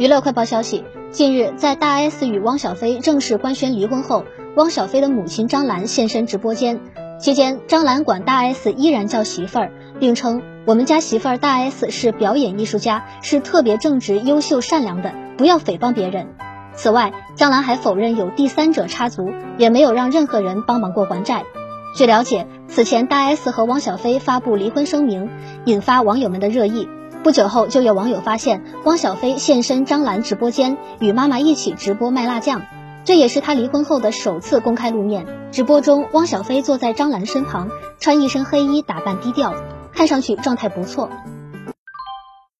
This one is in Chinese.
娱乐快报消息，近日在大 S 与汪小菲正式官宣离婚后，汪小菲的母亲张兰现身直播间。期间，张兰管大 S 依然叫媳妇儿，并称我们家媳妇儿大 S 是表演艺术家，是特别正直、优秀、善良的，不要诽谤别人。此外，张兰还否认有第三者插足，也没有让任何人帮忙过还债。据了解，此前大 S 和汪小菲发布离婚声明，引发网友们的热议。不久后，就有网友发现汪小菲现身张兰直播间，与妈妈一起直播卖辣酱，这也是他离婚后的首次公开露面。直播中，汪小菲坐在张兰身旁，穿一身黑衣，打扮低调，看上去状态不错。